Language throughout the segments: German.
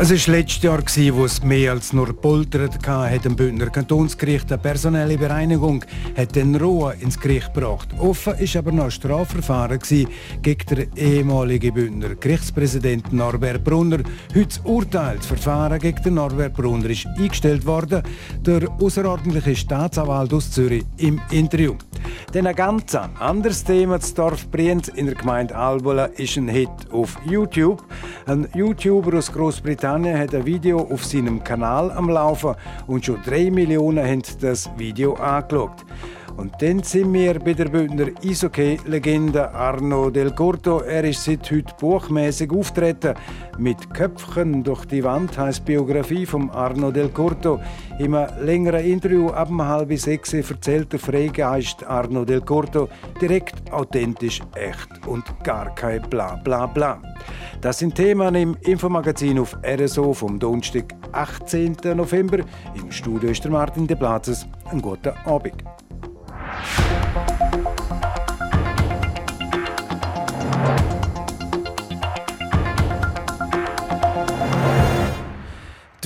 Es war letztes Jahr, wo es mehr als nur poltert hat. Im Bündner Kantonsgericht eine personelle Bereinigung hat den Ruhe ins Gericht gebracht. Offen ist aber noch ein Strafverfahren gegen den ehemaligen Bündner Gerichtspräsident Norbert Brunner. Heute das Urteil, das Verfahren gegen den Norbert Brunner ist eingestellt worden. Der außerordentliche Staatsanwalt aus Zürich im Interview. Dann ein ganz anderes Thema. Das Dorf Brienz in der Gemeinde Albola ist ein Hit auf YouTube. Ein YouTuber aus Großbritannien hat ein Video auf seinem Kanal am Laufen und schon drei Millionen haben das Video angeschaut. Und dann sind wir bei der Bündner Eishockey-Legende Arno Del Corto. Er ist seit heute buchmäßig auftreten. Mit Köpfchen durch die Wand heißt Biografie von Arno Del Corto. Im längeren Interview ab um halb sechs erzählt der Freigeist Arno Del Corto direkt, authentisch, echt und gar kein Bla Bla Bla. Das sind Themen im Infomagazin auf RSO vom Donnerstag, 18. November. Im Studio ist der Martin De Platzes. Einen guten Abend.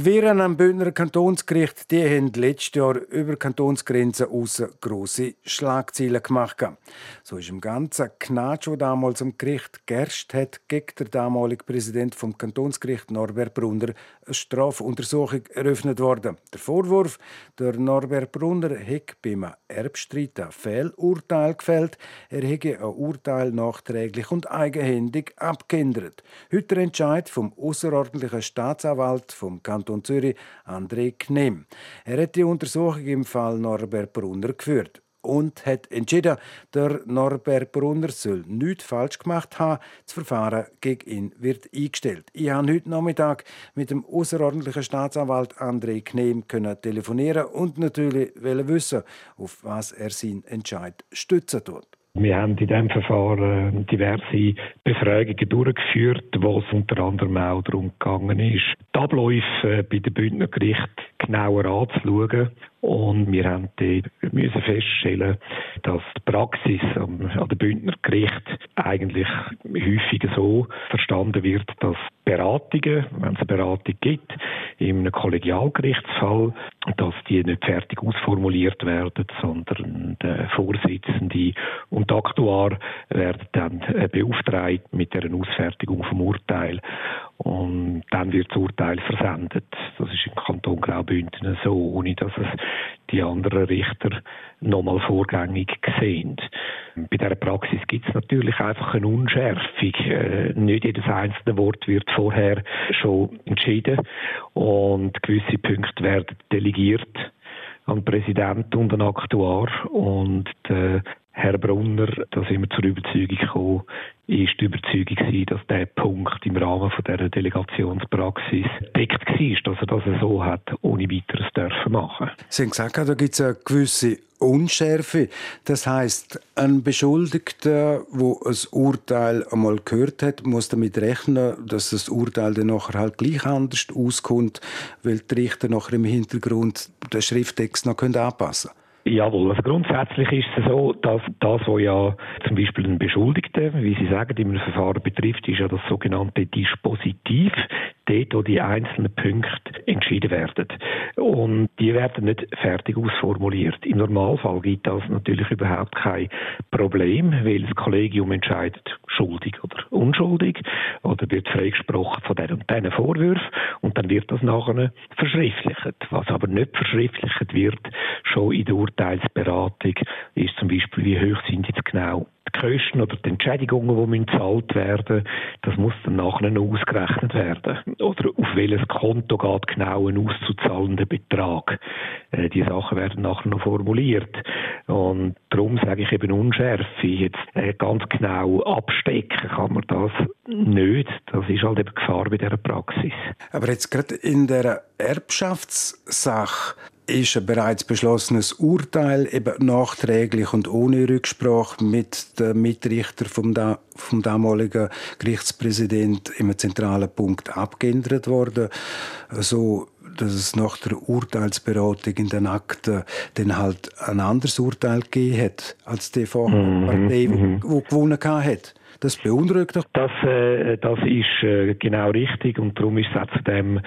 Die Viren am Bündner Kantonsgericht die haben letztes Jahr über Kantonsgrenzen außen grosse Schlagzeilen gemacht. So ist im Ganzen Knatsch, der damals am Gericht Gerst hat, gegen den damaligen Präsident vom Kantonsgericht Norbert Brunner eine Strafuntersuchung eröffnet worden. Der Vorwurf, der Norbert Brunner hätte beim Erbstreit ein Fehlurteil gefällt. Er hätte ein Urteil nachträglich und eigenhändig abgeändert. Heute der Entscheid vom außerordentlichen Staatsanwalt vom Kanton Kanton Zürich, André Knehm. Er hat die Untersuchung im Fall Norbert Brunner geführt und hat entschieden, der Norbert Brunner soll nichts falsch gemacht haben. Das Verfahren gegen ihn wird eingestellt. Ich habe heute Nachmittag mit dem außerordentlichen Staatsanwalt André Knehm telefonieren und natürlich wissen, auf was er seinen Entscheid stützen tut. Wir haben in diesem Verfahren diverse Befragungen durchgeführt, wo es unter anderem auch darum gegangen ist, die Abläufe bei den Bündner Gericht genauer anzuschauen. Und wir haben müssen feststellen, dass die Praxis an den Bündner Gericht eigentlich häufig so verstanden wird, dass Beratungen, wenn es eine Beratung gibt, in einem Kollegialgerichtsfall, dass die nicht fertig ausformuliert werden, sondern der Vorsitzende und der Aktuar werden dann beauftragt mit der Ausfertigung vom Urteil. Und dann wird das Urteil versendet. Das ist im Kanton Graubünden so, ohne dass es die anderen Richter nochmal vorgängig sehen. Bei dieser Praxis gibt es natürlich einfach eine Unschärfung. Äh, nicht jedes einzelne Wort wird vorher schon entschieden und gewisse Punkte werden delegiert an den Präsidenten und den Aktuar und der Herr Brunner, da sind wir zur Überzeugung gekommen, ist die Überzeugung gewesen, dass der Punkt im Rahmen von dieser Delegationspraxis deckt war, dass er das so hat, ohne weiteres dürfen machen. Sie haben gesagt, da gibt es eine gewisse Unschärfe. Das heißt, ein Beschuldigter, wo ein Urteil einmal gehört hat, muss damit rechnen, dass das Urteil dann nachher halt gleich anders auskommt, weil die Richter nachher im Hintergrund den Schrifttext noch anpassen können. Jawohl, also grundsätzlich ist es so, dass das, was ja zum Beispiel einen Beschuldigten, wie Sie sagen, einem Verfahren betrifft, ist ja das sogenannte Dispositiv, dort, wo die einzelnen Punkte entschieden werden. Und die werden nicht fertig ausformuliert. Im Normalfall gibt das natürlich überhaupt kein Problem, weil das Kollegium entscheidet, schuldig oder unschuldig, oder wird freigesprochen von diesen und diesen Vorwürfen, und dann wird das nachher verschriftlicht. Was aber nicht verschriftlicht wird, schon in der Urteilsberatung, ist zum Beispiel, wie hoch sind jetzt genau die Kosten oder die Entschädigungen, die gezahlt werden das muss dann nachher noch ausgerechnet werden. Oder auf welches Konto geht genau ein auszuzahlender Betrag. Äh, die Sachen werden nachher noch formuliert. Und darum sage ich eben Unschärfe. Jetzt äh, ganz genau abstecken kann man das nicht. Das ist halt eben Gefahr bei dieser Praxis. Aber jetzt gerade in der Erbschaftssache ist ein bereits beschlossenes Urteil eben nachträglich und ohne Rücksprache mit dem Mitrichter vom, da, vom damaligen Gerichtspräsident im zentralen Punkt abgeändert worden. Also dass es nach der Urteilsberatung in den Akten dann halt ein anderes Urteil gegeben hat, als die von mhm. Partei, mhm. die gewonnen hat. Das beunruhigt doch. Das, äh, das ist äh, genau richtig und darum ist es auch zu dem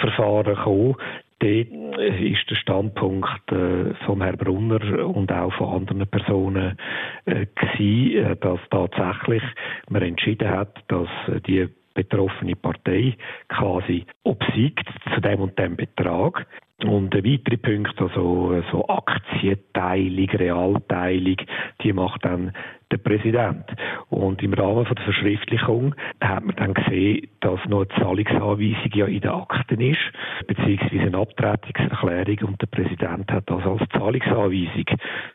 Verfahren gekommen. Dort äh, ist der Standpunkt äh, von Herrn Brunner und auch von anderen Personen äh, gewesen, äh, dass tatsächlich man entschieden hat, dass äh, die betroffene Partei quasi obsiegt zu dem und dem Betrag. Und weitere Punkte, also so Aktienteilung, Realteilung, die macht dann der Präsident. Und im Rahmen von der Verschriftlichung hat man dann gesehen, dass noch eine Zahlungsanweisung ja in den Akten ist, beziehungsweise eine Abtretungserklärung und der Präsident hat das als Zahlungsanweisung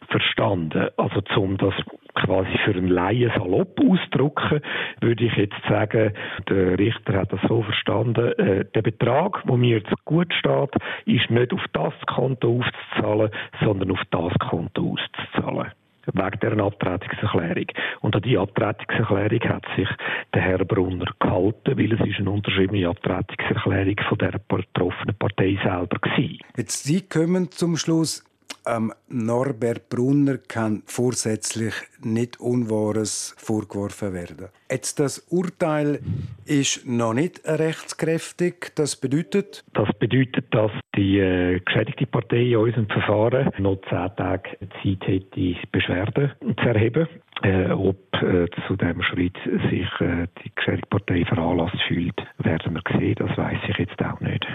verstanden. Also zum das quasi für einen Laien salopp auszudrücken, würde ich jetzt sagen, der Richter hat das so verstanden, äh, der Betrag, wo mir jetzt gut steht, ist nicht auf das Konto aufzuzahlen, sondern auf das Konto auszuzahlen wegen dieser Abtretungserklärung. Und an diese Abtretungserklärung hat sich der Herr Brunner gehalten, weil es ist eine unterschriebene Abtretungserklärung von der betroffenen Partei selber war. Jetzt Sie kommen zum Schluss, ähm, Norbert Brunner kann vorsätzlich nicht Unwahres vorgeworfen werden. Jetzt das Urteil ist noch nicht rechtskräftig. Das bedeutet? Das bedeutet, dass die äh, geschädigte Partei in unserem Verfahren noch zehn Tage Zeit hätte, Beschwerden zu erheben. Äh, ob äh, zu dem Schritt sich äh, die geschädigte Partei veranlasst fühlt, werden wir sehen. Das weiß ich jetzt auch nicht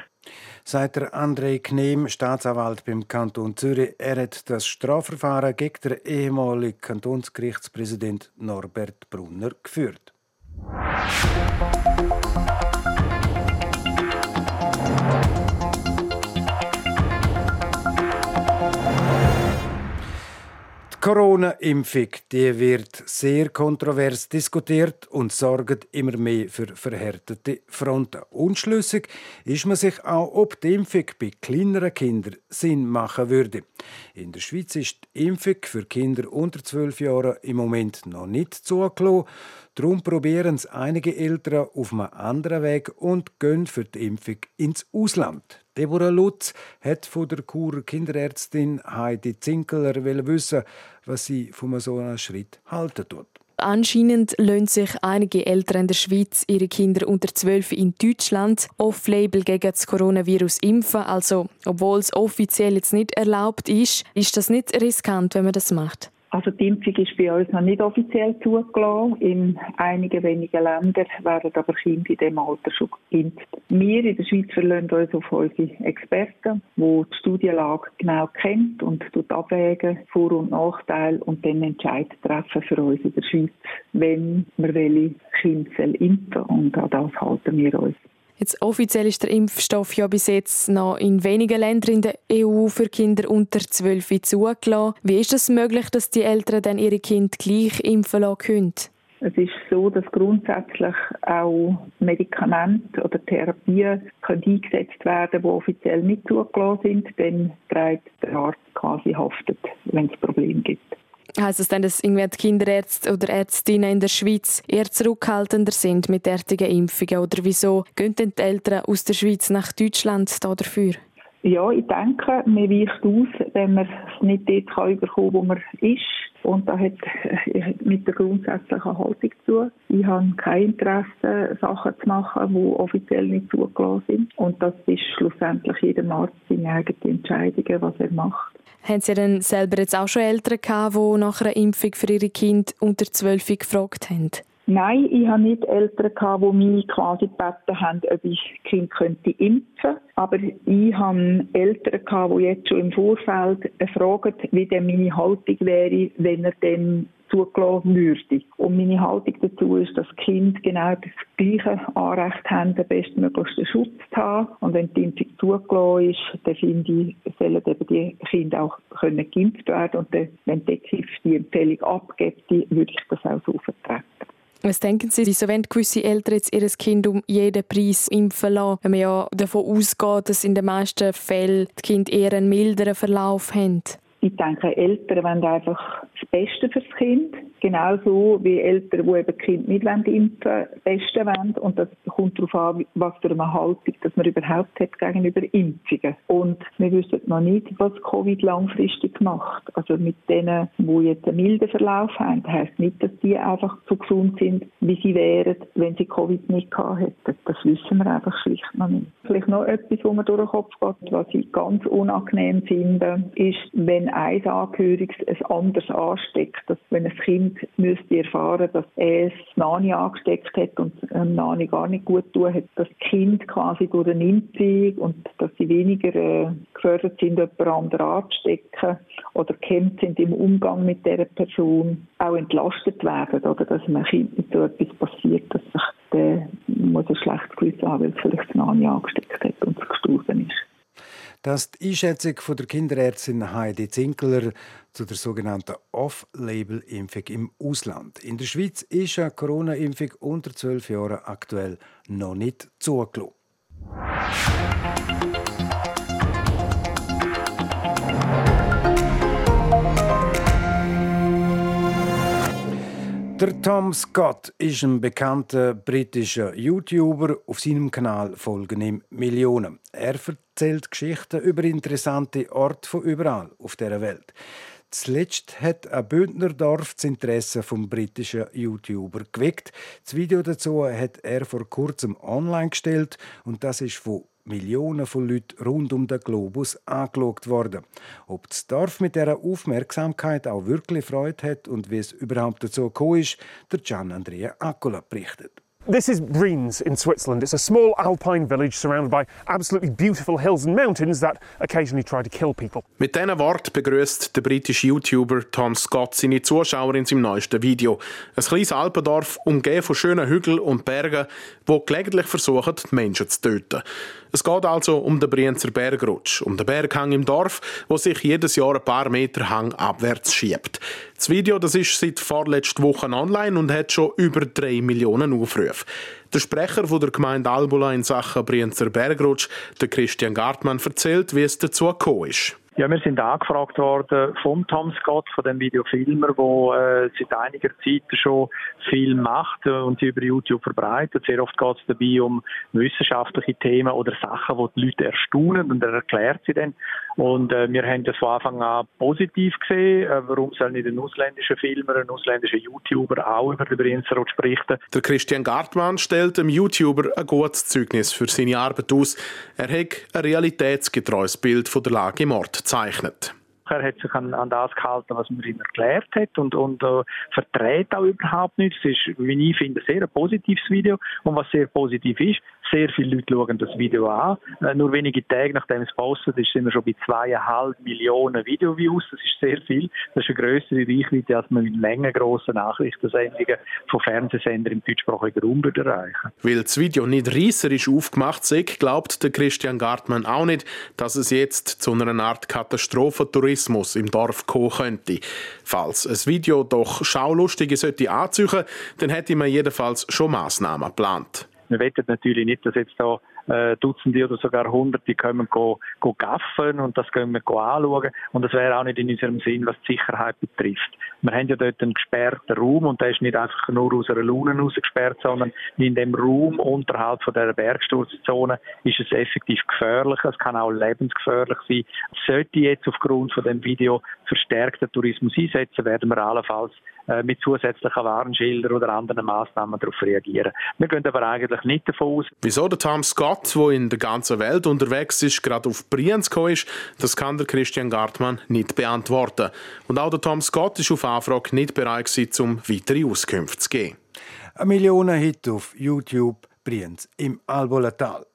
sagt der André Knehm, Staatsanwalt beim Kanton Zürich. Er hat das Strafverfahren gegen den ehemaligen Kantonsgerichtspräsident Norbert Brunner geführt. Corona-Impfung die wird sehr kontrovers diskutiert und sorgt immer mehr für verhärtete Fronten. Unschlüssig ist man sich auch, ob die Impfung bei kleineren Kindern Sinn machen würde. In der Schweiz ist die Impfung für Kinder unter 12 Jahren im Moment noch nicht zugelassen. Darum probieren es einige Eltern auf einem anderen Weg und gehen für die Impfung ins Ausland. Deborah Lutz hat von der Kur Kinderärztin Heidi Zinkeler wissen, was sie von so einem Schritt halten tut. Anscheinend lassen sich einige Eltern in der Schweiz ihre Kinder unter 12 in Deutschland off-label gegen das Coronavirus impfen. Also, obwohl es offiziell jetzt nicht erlaubt ist, ist das nicht riskant, wenn man das macht? Also die Impfung ist bei uns noch nicht offiziell zugelassen. In einigen wenigen Ländern werden aber Kinder in diesem Alter schon geimpft. Wir in der Schweiz verlassen uns auf unsere Experten, die die Studienlage genau kennt und abwägen, Vor- und Nachteile und dann Entscheid treffen für uns in der Schweiz, wenn wir welche Kinder impfen Und an das halten wir uns. Jetzt offiziell ist der Impfstoff ja bis jetzt noch in wenigen Ländern in der EU für Kinder unter 12 zugelassen. Wie ist es das möglich, dass die Eltern dann ihre Kinder gleich impfen lassen können? Es ist so, dass grundsätzlich auch Medikamente oder Therapien können eingesetzt werden, die offiziell nicht zugelassen sind. Dann trägt der Arzt quasi haftet, wenn es Probleme gibt. Heißt das dann, dass irgendwie die Kinderärzte oder Ärztinnen in der Schweiz eher zurückhaltender sind mit derartigen Impfungen? Oder wieso gehen denn die Eltern aus der Schweiz nach Deutschland da dafür? Ja, ich denke, man weicht aus, wenn man es nicht dort kann bekommen wo man ist. Und das hat äh, mit der grundsätzlichen Haltung zu. Ich habe kein Interesse, Sachen zu machen, die offiziell nicht zugelassen sind. Und das ist schlussendlich jedem Arzt seine eigene Entscheidung, was er macht. Haben Sie denn selber jetzt auch schon Eltern gehabt, die nach einer Impfung für ihre Kinder unter 12 gefragt haben? Nein, ich habe nicht Eltern gehabt, die mich quasi gebeten haben, ob ich Kind könnte impfen. Aber ich habe Eltern gehabt, die jetzt schon im Vorfeld fragen, wie denn meine Haltung wäre, wenn er dann zugelassen würde. Und meine Haltung dazu ist, dass Kind genau das gleiche Anrecht haben, den bestmöglichsten Schutz zu haben. Und wenn die Impfung zugelassen ist, dann finde ich, sollen eben die Kinder auch können geimpft werden. Und dann, wenn die KIF die Empfehlung abgibt, würde ich das auch so vertreten. Was denken Sie, wieso wollen gewisse Eltern jetzt ihr Kind um jeden Preis impfen lassen, wenn man ja davon ausgeht, dass in den meisten Fällen die Kinder eher einen milderen Verlauf haben? Ich denke, Eltern wollen einfach das Beste fürs Kind. Genauso wie Eltern, die eben Kind nicht impfen wollen, das Beste wollen. Und das kommt darauf an, was für eine Haltung dass man überhaupt hat gegenüber Impfungen. Und wir wissen noch nicht, was Covid langfristig macht. Also mit denen, die jetzt einen milden Verlauf haben, das heisst nicht, dass die einfach so gesund sind, wie sie wären, wenn sie Covid nicht gehabt hätten. Das wissen wir einfach schlicht noch nicht. Vielleicht noch etwas, was mir durch den Kopf geht, was ich ganz unangenehm finde, ist, wenn ein Angehöriges ein anderes ansteckt. Dass, wenn ein Kind müsste erfahren, dass es Nani angesteckt hat und Nani gar nicht gut tun hat, das Kind quasi durch eine Impfung und dass sie weniger äh, gefördert sind, jemand anderen anzustecken oder gekämpft sind im Umgang mit dieser Person, auch entlastet werden oder dass einem Kind nicht so etwas passiert, dass sich der muss ein schlechtes Gewissen haben, weil es vielleicht Nani angesteckt hat und es gestorben ist. Das ist die Einschätzung von der Kinderärztin Heidi Zinkler zu der sogenannten Off-Label-Impfung im Ausland. In der Schweiz ist eine Corona-Impfung unter 12 Jahren aktuell noch nicht zugelassen. Der Tom Scott ist ein bekannter britischer YouTuber. Auf seinem Kanal folgen ihm Millionen. Er erzählt Geschichten über interessante Orte von überall auf der Welt. Zuletzt hat ein Bündnerdorf das Interesse vom britischen YouTuber geweckt. Das Video dazu hat er vor kurzem online gestellt und das ist von Millionen von Leuten rund um den Globus angeschaut worden. Ob das Dorf mit dieser Aufmerksamkeit auch wirklich Freude hat und wie es überhaupt dazu gekommen ist, der Gian Andrea Accola berichtet. This is Brienz in Switzerland. It's a small alpine village surrounded by absolutely beautiful hills and mountains that occasionally try to kill people. Mit diesen Worten begrüßt der britische YouTuber Tom Scott seine Zuschauer in seinem neuesten Video. Ein kleines Alpendorf, umgeben von schönen Hügeln und Bergen, wo gelegentlich versuchen, die Menschen zu töten. Es geht also um den Brienzer Bergrutsch, um den Berghang im Dorf, wo sich jedes Jahr ein paar Meter Hang abwärts schiebt. Das Video das ist seit vorletzter Woche online und hat schon über drei Millionen Aufrufe. Der Sprecher von der Gemeinde Albula in Sachen Brienzer Bergrutsch, der Christian Gartmann, erzählt, wie es dazu gekommen ist. Ja, wir sind angefragt worden vom Tom Scott, von dem Videofilmer, der äh, seit einiger Zeit schon viel macht und sie über YouTube verbreitet. Sehr oft geht es dabei um wissenschaftliche Themen oder Sachen, die die Leute erstaunen und er erklärt sie dann. Und äh, wir haben das von Anfang an positiv gesehen. Äh, warum soll nicht ein ausländischer Filmer, ein ausländischer YouTuber auch über den Brienzer-Rutsch berichten? Der Christian Gartmann stellt dem YouTuber ein gutes Zeugnis für seine Arbeit aus. Er hat ein realitätsgetreues Bild von der Lage im Ort gezeichnet. Er hat sich an, an das gehalten, was man ihm erklärt hat und, und äh, verdreht auch überhaupt nichts. Es ist, wie ich finde, sehr ein positives Video. Und was sehr positiv ist, sehr viele Leute schauen das Video an. Äh, nur wenige Tage nachdem es postet ist, sind wir schon bei zweieinhalb Millionen Videoviews. Das ist sehr viel. Das ist eine größere Reichweite, als man mit längengrossen Nachrichtensendungen von Fernsehsendern im deutschsprachigen Raum erreichen Weil das Video nicht reisserisch aufgemacht ist, glaubt der Christian Gartmann auch nicht, dass es jetzt zu einer Art Katastrophentourismus im Dorf kommen könnte. Falls ein Video doch Schaulustige sollte anziehen, dann hätte man jedenfalls schon Massnahmen geplant. Wir wettet natürlich nicht, dass jetzt da äh, Dutzende oder sogar Hunderte kommen go, go gaffen und das können wir go anschauen. Und das wäre auch nicht in unserem Sinn, was die Sicherheit betrifft. Wir haben ja dort einen gesperrten Raum und der ist nicht einfach nur aus einer Laune raus gesperrt, sondern in dem Raum unterhalb von der Bergsturzzone ist es effektiv gefährlich. Es kann auch lebensgefährlich sein. Sollte jetzt aufgrund von dem Video verstärkten Tourismus einsetzen, werden wir allenfalls äh, mit zusätzlichen Warnschildern oder anderen Maßnahmen darauf reagieren. Wir gehen aber eigentlich nicht davon aus. Wieso der Tom Scott, der in der ganzen Welt unterwegs ist, gerade auf Brienz ist, das kann der Christian Gartmann nicht beantworten. Und auch der Tom Scott ist auf Anfrage nicht bereit gewesen, um weitere Auskünfte zu geben. Ein Millionen-Hit auf YouTube Brienz im Albolatal.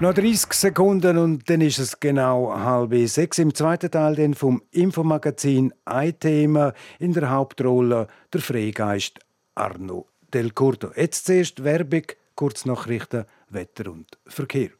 Noch 30 Sekunden und dann ist es genau halb sechs. Im zweiten Teil dann vom Infomagazin ein Thema in der Hauptrolle der Freigeist Arno Del Curto. Jetzt zuerst Werbung, Kurznachrichten, Wetter und Verkehr.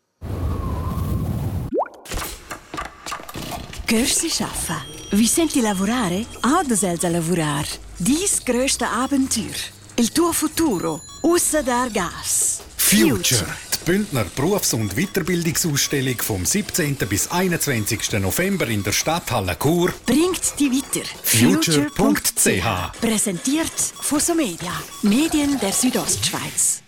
Gehörst du arbeiten? Wie senti lavorare? Oder selza lavorare? Dies größte Abenteuer. Il tuo futuro. Ussa der Gas. Future. Die Bündner Berufs- und Weiterbildungsausstellung vom 17. bis 21. November in der Stadthalle Chur Bringt die weiter. Future.ch. Präsentiert von Somedia. Medien der Südostschweiz.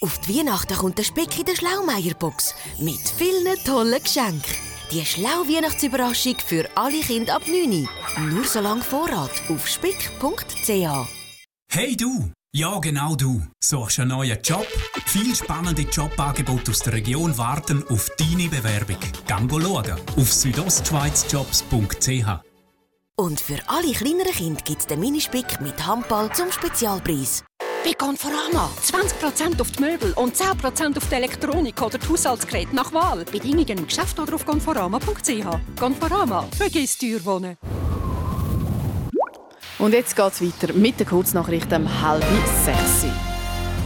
Auf die Weihnachten kommt der Speck in der Schlaumeier-Box mit vielen tollen Geschenken. Die schlau Weihnachtsüberraschung für alle Kinder ab 9 Nur so lange Vorrat auf spick.ch. Hey du! Ja, genau du. Suchst einen neuen Job? Viel spannende Jobangebote aus der Region warten auf deine Bewerbung. Gang schauen auf südostschweizjobs.ch. Und für alle kleineren Kinder gibt es den Minispick mit Handball zum Spezialpreis. Bei Conforama 20% auf die Möbel und 10% auf die Elektronik oder die Haushaltsgeräte nach Wahl. Bedingungen im Geschäft oder auf conforama.ch. Conforama, vergiss wohnen. Und jetzt geht es weiter mit der Kurznachricht um halb sechs.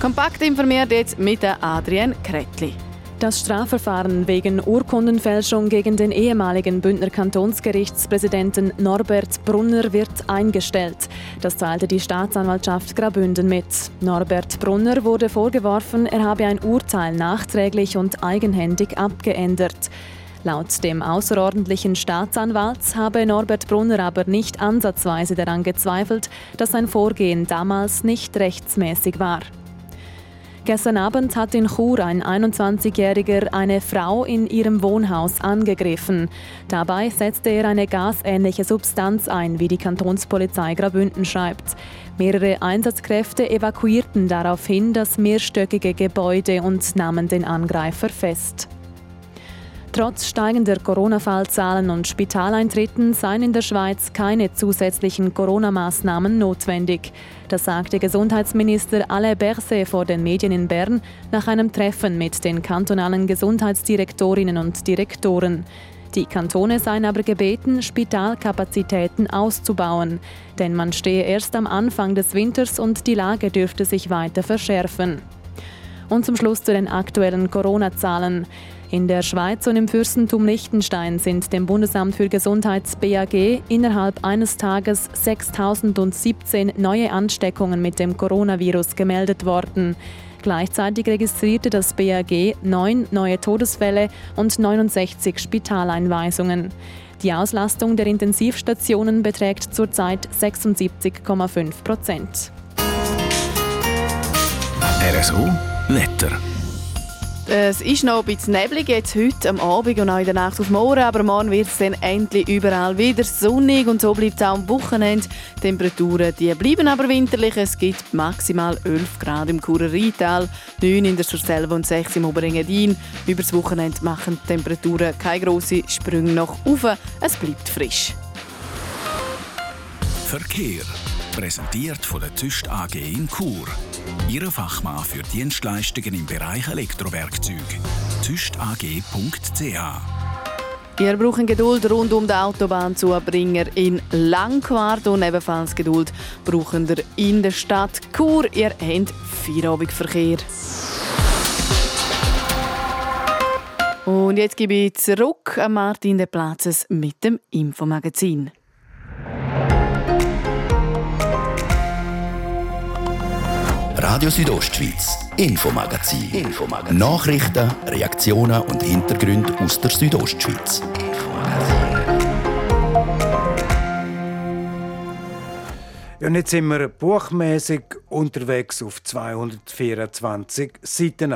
Kompakt informiert jetzt mit Adrienne Kretli. Das Strafverfahren wegen Urkundenfälschung gegen den ehemaligen Bündner Kantonsgerichtspräsidenten Norbert Brunner wird eingestellt. Das teilte die Staatsanwaltschaft Grabünden mit. Norbert Brunner wurde vorgeworfen, er habe ein Urteil nachträglich und eigenhändig abgeändert. Laut dem außerordentlichen Staatsanwalt habe Norbert Brunner aber nicht ansatzweise daran gezweifelt, dass sein Vorgehen damals nicht rechtsmäßig war. Gestern Abend hat in Chur ein 21-Jähriger eine Frau in ihrem Wohnhaus angegriffen. Dabei setzte er eine gasähnliche Substanz ein, wie die Kantonspolizei Graubünden schreibt. Mehrere Einsatzkräfte evakuierten daraufhin das mehrstöckige Gebäude und nahmen den Angreifer fest. Trotz steigender Corona-Fallzahlen und Spitaleintritten seien in der Schweiz keine zusätzlichen Corona-Maßnahmen notwendig. Das sagte Gesundheitsminister Alain Berset vor den Medien in Bern nach einem Treffen mit den kantonalen Gesundheitsdirektorinnen und Direktoren. Die Kantone seien aber gebeten, Spitalkapazitäten auszubauen, denn man stehe erst am Anfang des Winters und die Lage dürfte sich weiter verschärfen. Und zum Schluss zu den aktuellen Corona-Zahlen. In der Schweiz und im Fürstentum Liechtenstein sind dem Bundesamt für Gesundheit BAG innerhalb eines Tages 6017 neue Ansteckungen mit dem Coronavirus gemeldet worden. Gleichzeitig registrierte das BAG neun neue Todesfälle und 69 Spitaleinweisungen. Die Auslastung der Intensivstationen beträgt zurzeit 76,5 Prozent. RSO Wetter. Es ist noch ein bisschen neblig jetzt heute am Abend und auch in der Nacht auf morgen, aber morgen wird es dann endlich überall wieder sonnig und so bleibt es auch am Wochenende. Die Temperaturen die bleiben aber winterlich. Es gibt maximal 11 Grad im Churer Rheintal, 9 in der Surselva und 6 im Oberengadin. Über das Wochenende machen die Temperaturen keine grossen Sprünge nach oben. Es bleibt frisch. Verkehr. Präsentiert von der Tüst AG in Chur. Ihre Fachmann für Dienstleistungen im Bereich Elektrowerkzeug. tüstag.ch Ihr braucht Geduld rund um den Autobahnzubringer in Langquart und ebenfalls Geduld braucht ihr in der Stadt Chur. Ihr habt Feierabendverkehr. Und jetzt gebe ich zurück an Martin de Platzes mit dem Infomagazin. Radio Südostschweiz, Infomagazin. Infomagazin. Nachrichten, Reaktionen und Hintergründe aus der Südostschweiz. Ja, und jetzt sind wir buchmäßig unterwegs auf 224 Seiten.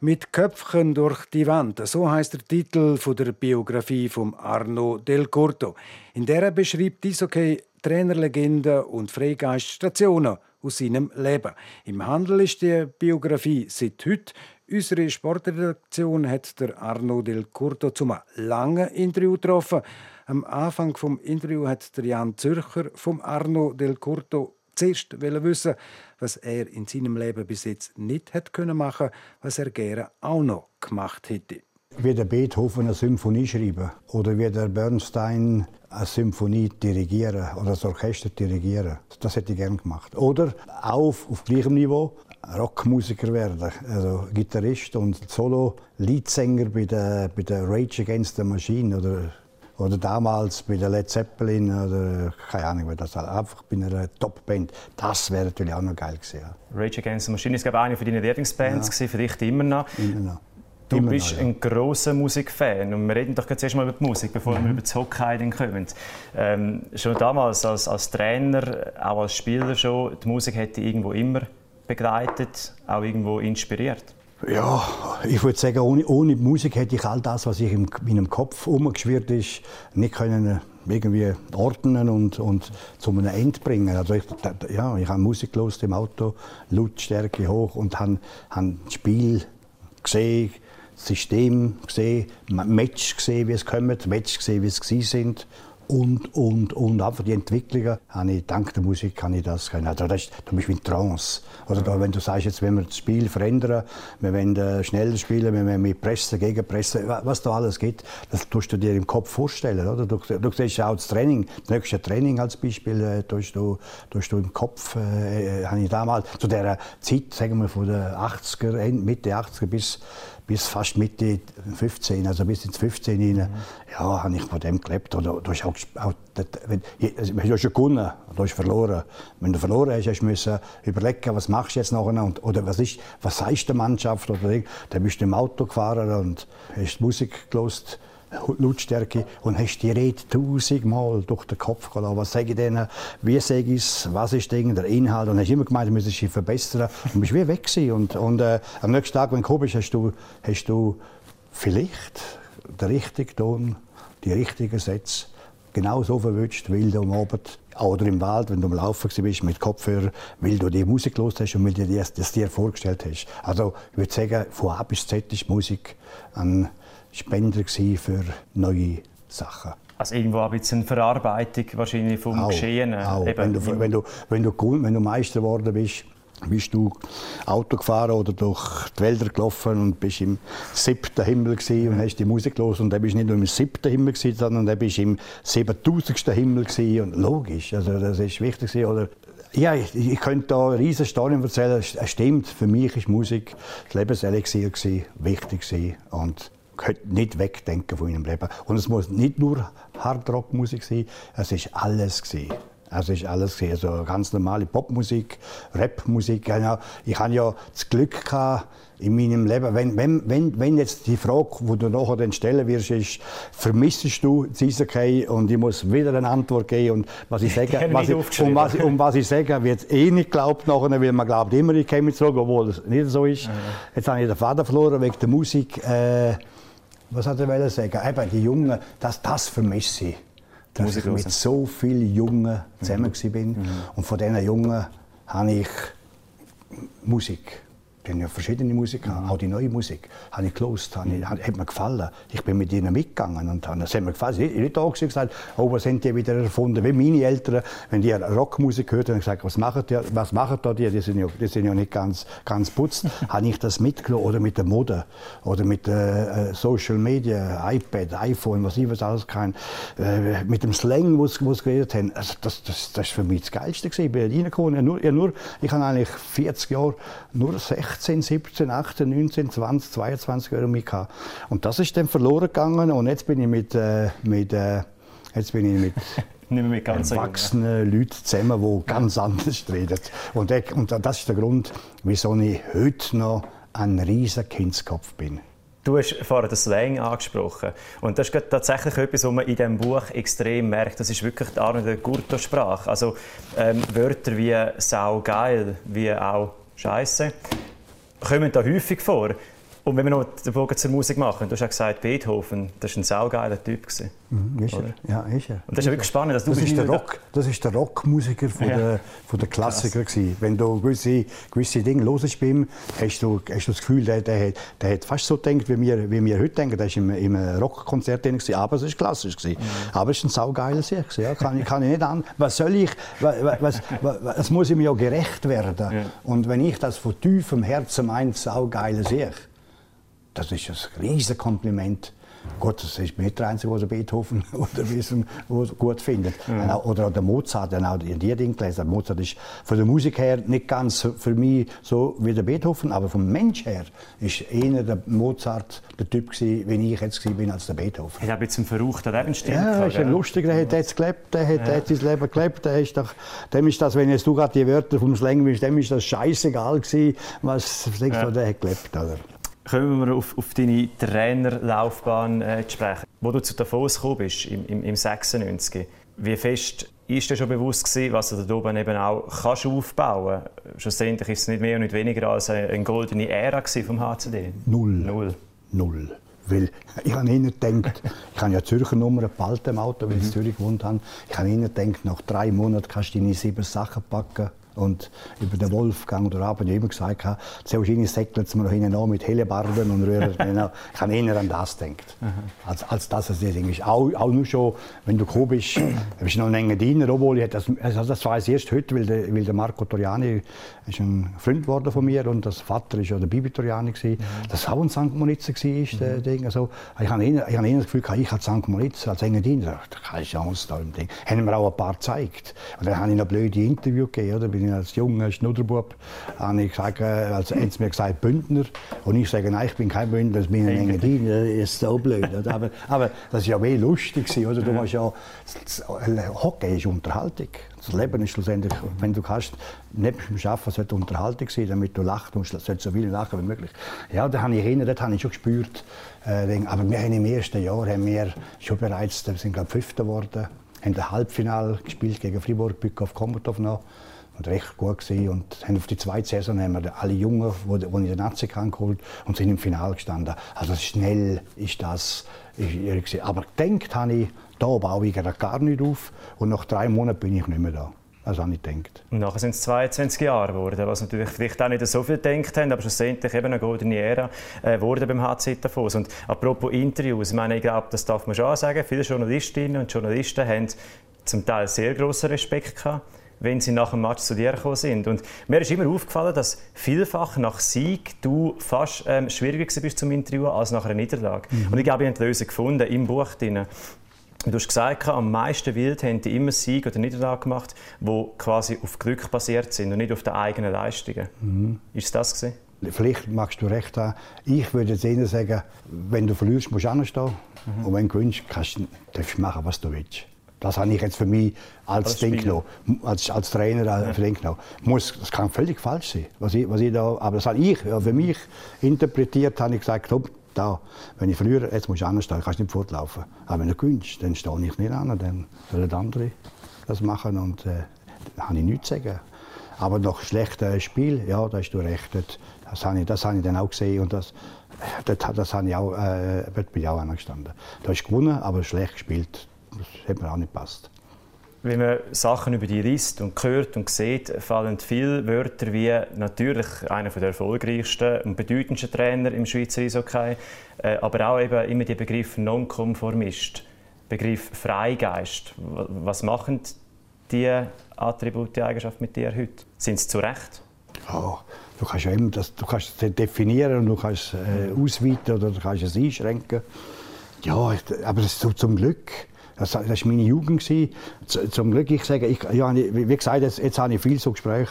Mit Köpfchen durch die Wand. So heißt der Titel von der Biografie von Arno Del Curto. In der er beschreibt Eishockey Trainerlegende und Freigeiststationen aus seinem Leben. Im Handel ist die Biografie seit heute. Unsere Sportredaktion hat der Arno Del Curto zum langen Interview getroffen. Am Anfang vom Interview hat der Jan Zürcher vom Arno Del Curto zuerst wissen, was er in seinem Leben bis jetzt nicht hat können machen, was er gerne auch noch gemacht hätte. Wie der Beethoven eine Symphonie schreiben oder wie der Bernstein eine Symphonie dirigieren oder das Orchester dirigieren. Das hätte ich gerne gemacht. Oder auch auf gleichem Niveau Rockmusiker werden, also Gitarrist und Solo-Leadsänger bei der, bei der Rage Against the Machine oder oder damals bei der Led Zeppelin oder keine Ahnung, das einfach bei einer Top-Band. Das wäre natürlich auch noch geil gewesen. Ja. Rage Against the Machine ist glaube ich eine von deinen Lieblingsbands ja. für dich immer noch. Immer noch. Du bist ja. ein grosser Musikfan und wir reden doch jetzt erstmal über die Musik, bevor Mhm. wir über das Hockey kommen. Ähm, schon damals als, als Trainer, auch als Spieler schon, die Musik dich irgendwo immer begleitet, auch irgendwo inspiriert. Ja, ich würde sagen, ohne, ohne die Musik hätte ich all das, was ich in meinem Kopf umgeschwirrt ist, nicht können äh, irgendwie ordnen und, und zu einem Ende bringen. Also ich, ja, ich habe Musik gelost im Auto, Lautstärke hoch und habe, habe das Spiel gesehen, System gesehen, Match gesehen, wie es kommt, Match gesehen, wie es gewesen sind und, und, und einfach die Entwicklungen, habe ich, dank der Musik kann ich das können. Also das ist, du bist wie in Trance. Oder da, wenn du sagst, jetzt wollen wir das Spiel verändern, wir wollen äh, schneller spielen, wir wollen mit Pressen, Gegenpressen, wa- was da alles gibt, das tust du dir im Kopf vorstellen. Oder? Du, du siehst auch das Training, das nächste Training als Beispiel, äh, tust, du, tust du im Kopf, äh, äh, habe ich damals, zu dieser Zeit, sagen wir von den 80er, End- Mitte 80er bis bis fast Mitte 15, also bis ins 15 hinein, ja, habe ich von dem gelebt. Oder, du hast auch, auch wenn, also, du hast ja gewonnen, du hast verloren. Wenn du verloren hast, hast du überlegen, was machst du jetzt nachher und, oder was ist, was sagst der Mannschaft oder dann bist du im Auto gefahren und hast Musik gelost. Lautstärke und hast die Rede tausendmal durch den Kopf gelassen. Was sage ich denen? Wie sage ich es? Was ist der Inhalt? Und hast immer gemeint, du müsstest dich verbessern. Und bist wie weg gewesen. Und, und äh, am nächsten Tag, wenn du gekommen bist, hast du, hast du vielleicht den richtigen Ton, die richtigen Sätze genau so verwünscht, weil du am Abend oder im Wald, wenn du am Laufen bist mit Kopfhörer, weil du die Musik los hast und weil du dir das, das dir vorgestellt hast. Also ich würde sagen, von A bis Z ist Musik ein Spender für neue Sachen. Also irgendwo ein bisschen Verarbeitung wahrscheinlich vom Auch, Geschehenen. auch. Wenn, du, wenn, du, wenn, du, wenn du Meister geworden bist, bist du Auto gefahren oder durch die Wälder gelaufen und bist im siebten Himmel gewesen und hast die Musik los und dann bist nicht nur im siebten Himmel gewesen, sondern dann bist im siebentausendsten Himmel gewesen und logisch, also das ist wichtig gewesen. oder ja, ich, ich könnte da riesen Storien erzählen. Es stimmt, für mich ist Musik das Lebenselixier gewesen, wichtig gewesen und könnte nicht wegdenken von meinem Leben. Und es muss nicht nur Hardrock-Musik sein, es ist alles gewesen. Also ist alles gewesen. also ganz normale Popmusik, Rapmusik. Genau. Ich habe ja das Glück gehabt in meinem Leben, wenn, wenn, wenn, wenn jetzt die Frage, die du nachher dann stellen wirst, ist, vermissest du Eishockey? Und ich muss wieder eine Antwort geben. Und was ich sage, was ich, um, was, ich- um was ich sage, wird eh nicht geglaubt nachher, weil man glaubt immer, ich käme zurück, obwohl das nicht so ist. Jetzt habe ich den Vater verloren wegen der Musik. Äh, was hat er sagen? Eben, die Jungen, das, das vermisse ich. Dass ich Musiklosen. mit so vielen Jungen zusammen mhm. bin. Und von diesen Jungen habe ich Musik. Haben ja verschiedene Musik, gehabt, auch die neue Musik. Habe ich gelost, habe ich, hat mir gefallen. Ich bin mit ihnen mitgegangen und habe, das hat mir gefallen. Ich bin nicht da und gesagt, oh, was sind die wieder erfunden? Wie meine Eltern, wenn die Rockmusik hörten, haben gesagt, was machen die, was machen da die? Die sind ja, die sind ja nicht ganz, ganz putzt. habe ich das mitgenommen oder mit der Mode oder mit äh, äh, Social Media, iPad, iPhone, was ich was alles kann, äh, mit dem Slang, was was geredet haben. Also das, das, das ist für mich das Geilste gewesen. Ich bin reingekommen, ich, nur, ich, nur, ich habe eigentlich 40 Jahre nur 16, 17, 18, 19, 20, 22 Euro mit gehabt. Und das ist dann verloren gegangen und jetzt bin ich mit, äh, mit äh, jetzt bin ich mit Nicht erwachsenen Leuten zusammen, die ganz anders reden. Und, der- und das ist der Grund, wieso ich heute noch ein riesiger Kindskopf bin. Du hast vorhin den Slang angesprochen. Und das ist tatsächlich etwas, was man in diesem Buch extrem merkt. Das ist wirklich die Arne der Gurto-Sprache. Also ähm, Wörter wie saugeil, wie auch Scheiße, kommen da häufig vor. Und wenn wir noch den Bogen zur Musik machen, du hast ja gesagt, Beethoven, das war ein saugeiler Typ. gewesen. Mhm, ist er. Ja, ist er. Und das ist ja wirklich spannend, dass du das ist der Rock, das ist der Rockmusiker von Ja. der, von der Klassiker gewesen. Wenn du gewisse, gewisse Dinge hörst bei ihm, hast du, hast du das Gefühl, der, der, hat, der hat fast so gedacht, wie wir, wie wir heute denken. Der war im, im Rockkonzert drin, gewesen, aber es war klassisch. Gewesen. Aber es war ein saugeiler Sieg. Ja. Kann, ich- kann ich nicht an. Was soll ich, was, was, was, muss ich mir ja gerecht werden. Und wenn ich das von tiefem Herzen meine, saugeiler Sieg, das ist ein riesiges Kompliment. Gut, das ist nicht der Einzige, der Beethoven oder Wissen gut findet. Mhm. Oder auch der Mozart, der auch die Dinge gelesen Mozart ist von der Musik her nicht ganz für mich so wie der Beethoven, aber vom Mensch her ist eher der Mozart der Typ gewesen, wie ich jetzt bin als der Beethoven. Er hat jetzt einen verruchten Lebensstil Ja, ist ein lustiger, der hat jetzt gelebt, der hat, ja. hat sein Leben gelebt, der ist doch, dem ist das, wenn jetzt du gerade die Wörter vom Slang bist, dem ist das scheißegal gewesen, was ja. der hat gelebt, oder? Kommen wir auf, auf deine Trainerlaufbahn äh, zu sprechen. Wo du zu Davos gekommen bist, im, im, im 96, wie fest ist dir schon bewusst gewesen, was du da oben eben auch kannst aufbauen kannst? Schlussendlich ist es nicht mehr und nicht weniger als eine, eine goldene Ära vom HCD. Null. Null. Null. Weil ich habe ihnen gedacht, ich habe ja Zürcher Nummern behalten im Auto, weil ich in mhm. Zürich gewohnt habe. Ich habe ihnen gedacht, nach drei Monaten kannst du deine sieben Sachen packen und über den Wolfgang oder Abend immer gesagt habe, sehr wahrscheinlich säckelt es mir noch hinten an mit Hellebarden und Röhren. genau. Ich habe eher an das gedacht, als, als dass es das ist. Auch, auch nur schon, wenn du gekommen bist, bist du noch ein enger Diener, obwohl ich das, also das weiß ich erst heute, weil der, weil der Marco Toriani ist ein Freund geworden von mir und das Vater ist ja der Bibi Toriani gewesen. Mhm. Das auch ein St. Moritz war, mhm. der Ding. Also, ich habe eher, ich habe eher das Gefühl, ich habe St. Moritz als enger Diener, keine Chance da im Ding. Haben mir auch ein paar gezeigt. Und dann habe ich noch blöde Interview gegeben, oder? Bin ich als junger Schnudderbub, habe ich gesagt, also haben sie mir gesagt, Bündner. Und ich sage, nein, ich bin kein Bündner, ich bin ein Engadin. Das ist so blöd. Aber, aber das war ja weh lustig. Oder? Du musst ja, Hockey ist Unterhaltung. Das Leben ist schlussendlich, wenn du kannst, neben dem Arbeiten sollte Unterhaltung sein, damit du lachst und sollst so viel lachen wie möglich. Ja, da habe ich hin, das habe ich schon gespürt. Äh, aber wir haben im ersten Jahr haben wir schon bereits, wir sind glaube Fünfter geworden, haben ein Halbfinale gespielt gegen Fribourg, Bückhoff, Komotov noch und recht gut gewesen. und haben auf die zweite Saison haben wir alle Jungen, die, in der Nazi geholt und sind im Finale gestanden. Also schnell ist das. Ist, aber gedacht habe ich, da baue ich gar nicht auf und nach drei Monaten bin ich nicht mehr da. Das habe ich gedacht. Und nachher sind es 22 Jahre geworden, was natürlich vielleicht auch nicht so viel gedacht haben, aber schlussendlich eben eine goldene Ära äh, wurde beim HC Davos. Und apropos Interviews, ich meine, ich glaube, das darf man schon sagen, viele Journalistinnen und Journalisten haben zum Teil sehr großen Respekt gehabt wenn sie nach dem Match zu dir gekommen sind. Und mir ist immer aufgefallen, dass vielfach nach Sieg du fast ähm, schwieriger bist zum Interviewen als nach einer Niederlage. Mhm. Und ich glaube, ich habe die Lösung gefunden im Buch drin. Du hast gesagt, am meisten Wild haben die immer Sieg oder Niederlage gemacht, die quasi auf Glück basiert sind und nicht auf den eigenen Leistungen. Mhm. Ist das gewesen? Vielleicht magst du recht haben. Ich würde jetzt eher sagen, wenn du verlierst, musst du anstehen. Mhm. Und wenn du gewinnst, kannst darfst du machen, was du willst. Das habe ich jetzt für mich als Ding genommen, als, als Trainer ja. für genommen. Muss, das kann völlig falsch sein, was ich, was ich da, aber das habe ich ja, für mich interpretiert, habe ich gesagt, da, wenn ich verliere, jetzt muss ich anders stehen, kannst nicht fortlaufen. Aber wenn du gewinnst, dann stehe ich nicht an, dann sollen andere das machen und äh, dann habe ich nichts zu sagen. Aber nach schlechtem Spiel, ja, da hast du recht, das habe ich, das habe ich dann auch gesehen und das, das, das habe ich auch, äh, bin ich auch angestanden. Du hast gewonnen, aber schlecht gespielt das hat mir auch nicht gepasst. Wenn man Sachen über die liest und hört und sieht, fallen viele Wörter wie natürlich einer der erfolgreichsten und bedeutendsten Trainer im Schweizer Eishockey, äh, aber auch eben immer der Begriff Nonkonformist, Begriff Freigeist. Was machen die Attribute, die Eigenschaften mit dir heute? Sind sie zu Recht? Oh, du kannst ja immer das, du kannst es definieren und du kannst es äh, ausweiten oder du kannst es einschränken. Ja, aber das ist zum Glück das, das war meine Jugend. Zum Glück, ich sage, ich, ja, wie gesagt, jetzt, jetzt habe ich viel so Gespräche,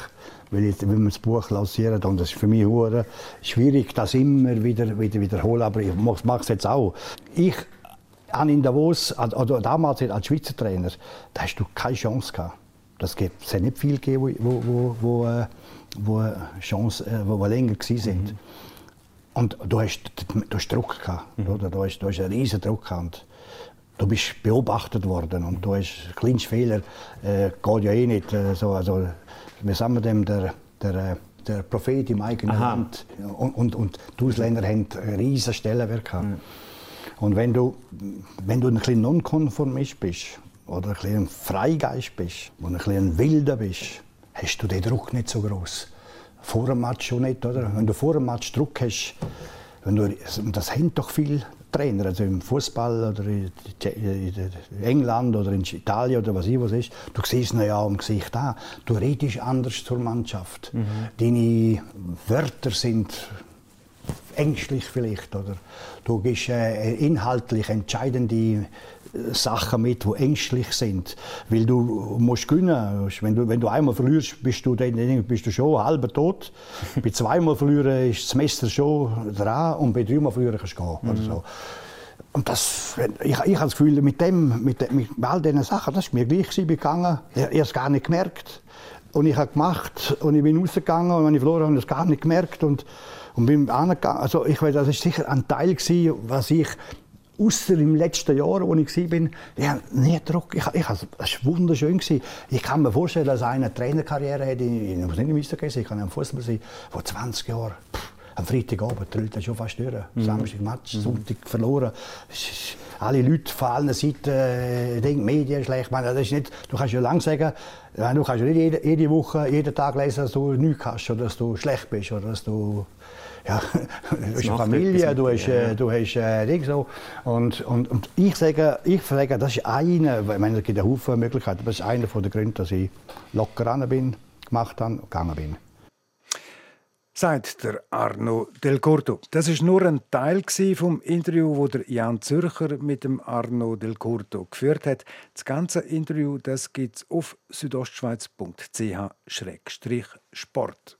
weil, ich, weil wir das Buch lancieren und das ist für mich schwierig, das immer wieder, wieder wiederholen, aber ich mache es jetzt auch. Ich habe in Davos, oder damals als Schweizer Trainer, da hast du keine Chance gehabt. Das gibt, es nicht viel gegeben, wo, wo, wo, äh, wo, Chance, äh, wo, wo länger gewesen sind. Mhm. Und du hast, du hast Druck gehabt, mhm. oder? Du hast, du hast einen riesen Druck gehabt du bist beobachtet worden und du hast kleinste Fehler, äh, geht ja eh nicht. Äh, so, also, wie sagen wir dem, der, der, äh, der Prophet im eigenen Aha. Land und, und, und die Ausländer haben riesen Stellenwert gehabt. Mhm. Und wenn du, wenn du ein bisschen nonkonformist bist oder ein bisschen Freigeist bist und ein bisschen wilder bist, hast du den Druck nicht so groß. Vor dem Match schon nicht, oder? Wenn du vor dem Match Druck hast, wenn du, das hängt doch viel Trainer, also im Fußball oder in England oder in Italien oder was ich was ist, du siehst ihn ja am Gesicht an. Du redest anders zur Mannschaft. Mhm. Deine Wörter sind ängstlich vielleicht, oder? Du gehst äh, inhaltlich entscheidende Sachen mit, die ängstlich sind, weil du musst gewinnen. Wenn du, wenn du einmal verlierst, bist du, dann, bist du schon halb tot. bei zweimal verlieren ist das Messer schon dran und bei dreimal verlieren kannst du gehen. Mhm. Oder so. Und das, ich, ich habe das Gefühl, mit, dem, mit, mit all diesen Sachen, das ist mir gleich gegangen. Ich, ich habe es gar nicht gemerkt. Und ich habe gemacht und ich bin rausgegangen und wenn ich verloren habe, habe ich es gar nicht gemerkt. Und, und bin angegangen. Also ich weiß, das ist sicher ein Teil gewesen, was ich außer im letzten Jahr, wo ich war, bin, ich habe nie Druck. Ich, ich, es war wunderschön. Gewesen. Ich kann mir vorstellen, dass einer eine Trainerkarriere hat, ich muss nicht im Eishockey sein, ich kann ein Fußball sein, vor 20 Jahren. Pff, am Freitagabend trüllt er schon fast durch. Mhm. Samstag Match, mhm. Sonntag verloren. Alle Leute von allen Seiten äh, denken, Medien schlecht. Meine, das ist nicht, du kannst ja lang sagen, du kannst ja nicht jede, jede Woche, jeden Tag lesen, dass du nichts hast oder dass du schlecht bist oder dass du ja, du hast eine Familie, du hast, ja. du hast äh, Ding so. Und, und, und ich sage, ich sage, das ist eine, ich meine, es gibt einen Haufen Möglichkeiten, aber das ist einer der Gründe, dass ich locker ran bin, gemacht habe und gegangen bin sagt der Arno Del Corto. Das ist nur ein Teil vom Interview, wo der Jan Zürcher mit dem Arno Del Corto geführt hat. Das ganze Interview das gibt es auf südostschweiz.ch-sport.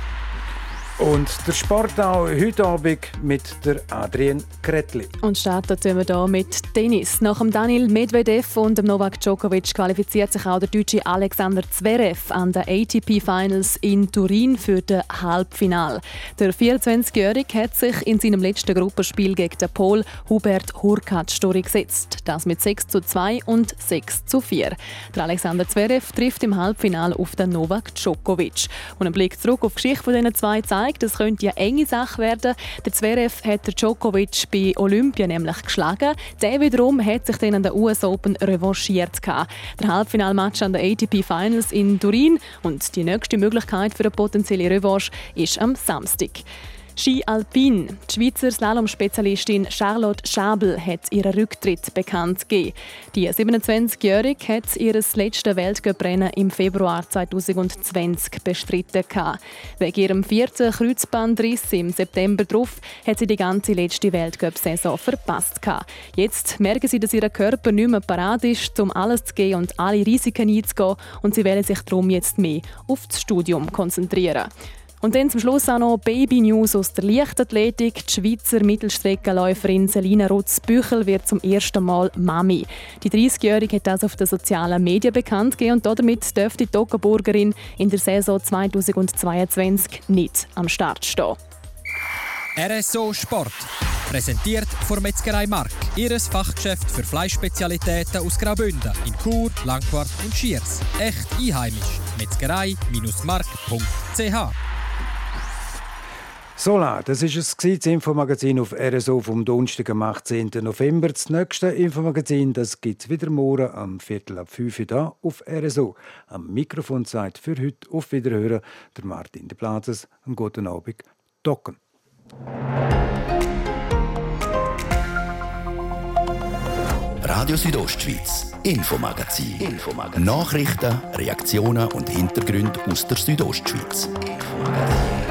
und der Sport auch heute Abend mit der Adrian Kretli. Und starten tun wir hier mit Tennis. Nach dem Daniel Medvedev und dem Novak Djokovic qualifiziert sich auch der deutsche Alexander Zverev an den ATP Finals in Turin für das Halbfinale. Der 24-Jährige hat sich in seinem letzten Gruppenspiel gegen den Pol Hubert Hurkacz durchgesetzt. Das mit 6 zu 2 und 6 zu 4. Der Alexander Zverev trifft im Halbfinale auf den Novak Djokovic. Und ein Blick zurück auf die Geschichte von diesen zwei zeigt, gezeigt, das könnte eine enge Sache werden. Der Zverev hat Djokovic bei Olympia nämlich geschlagen. Der wiederum hat sich dann an der US Open revanchiert. Der Halbfinalmatch an der ATP Finals in Turin und die nächste Möglichkeit für eine potenzielle Revanche ist am Samstag. Ski Alpin. Die Schweizer Slalom-Spezialistin Charlotte Schabel hat ihren Rücktritt bekannt gegeben. Die 27-Jährige hat ihr letztes Weltcuprennen im Februar 2020 bestritten. Wegen ihrem vierten Kreuzbandriss im September drauf hat sie die ganze letzte Weltcup-Saison verpasst. Jetzt merken sie, dass ihr Körper nicht mehr parat ist, um alles zu gehen und alle Risiken einzugehen und sie wollen sich darum jetzt mehr auf das Studium konzentrieren. Und dann zum Schluss auch noch Baby-News aus der Leichtathletik. Die Schweizer Mittelstreckenläuferin Selina Rutz-Büchel wird zum ersten Mal Mami. Die 30-Jährige hat das auf den sozialen Medien bekannt gegeben und damit dürfte die Toggenburgerin in der Saison 2022 nicht am Start stehen. RSO Sport. Präsentiert von Metzgerei Mark. Ihres Fachgeschäft für Fleischspezialitäten aus Graubünden in Chur, Langquart und Schiers. Echt einheimisch. Metzgerei-mark.ch Sola, das ist es das Infomagazin auf RSO vom Donnerstag, am 18. November. Das nächste Infomagazin gibt es wieder morgen am Viertel ab 5 Uhr da auf RSO. Am Mikrofon Zeit für heute auf Wiederhören der Martin de Plazes. Einen guten Abend. Docken. Radio Südostschweiz, Infomagazin. Infomagazin. Nachrichten, Reaktionen und Hintergründe aus der Südostschweiz. Infomagazin.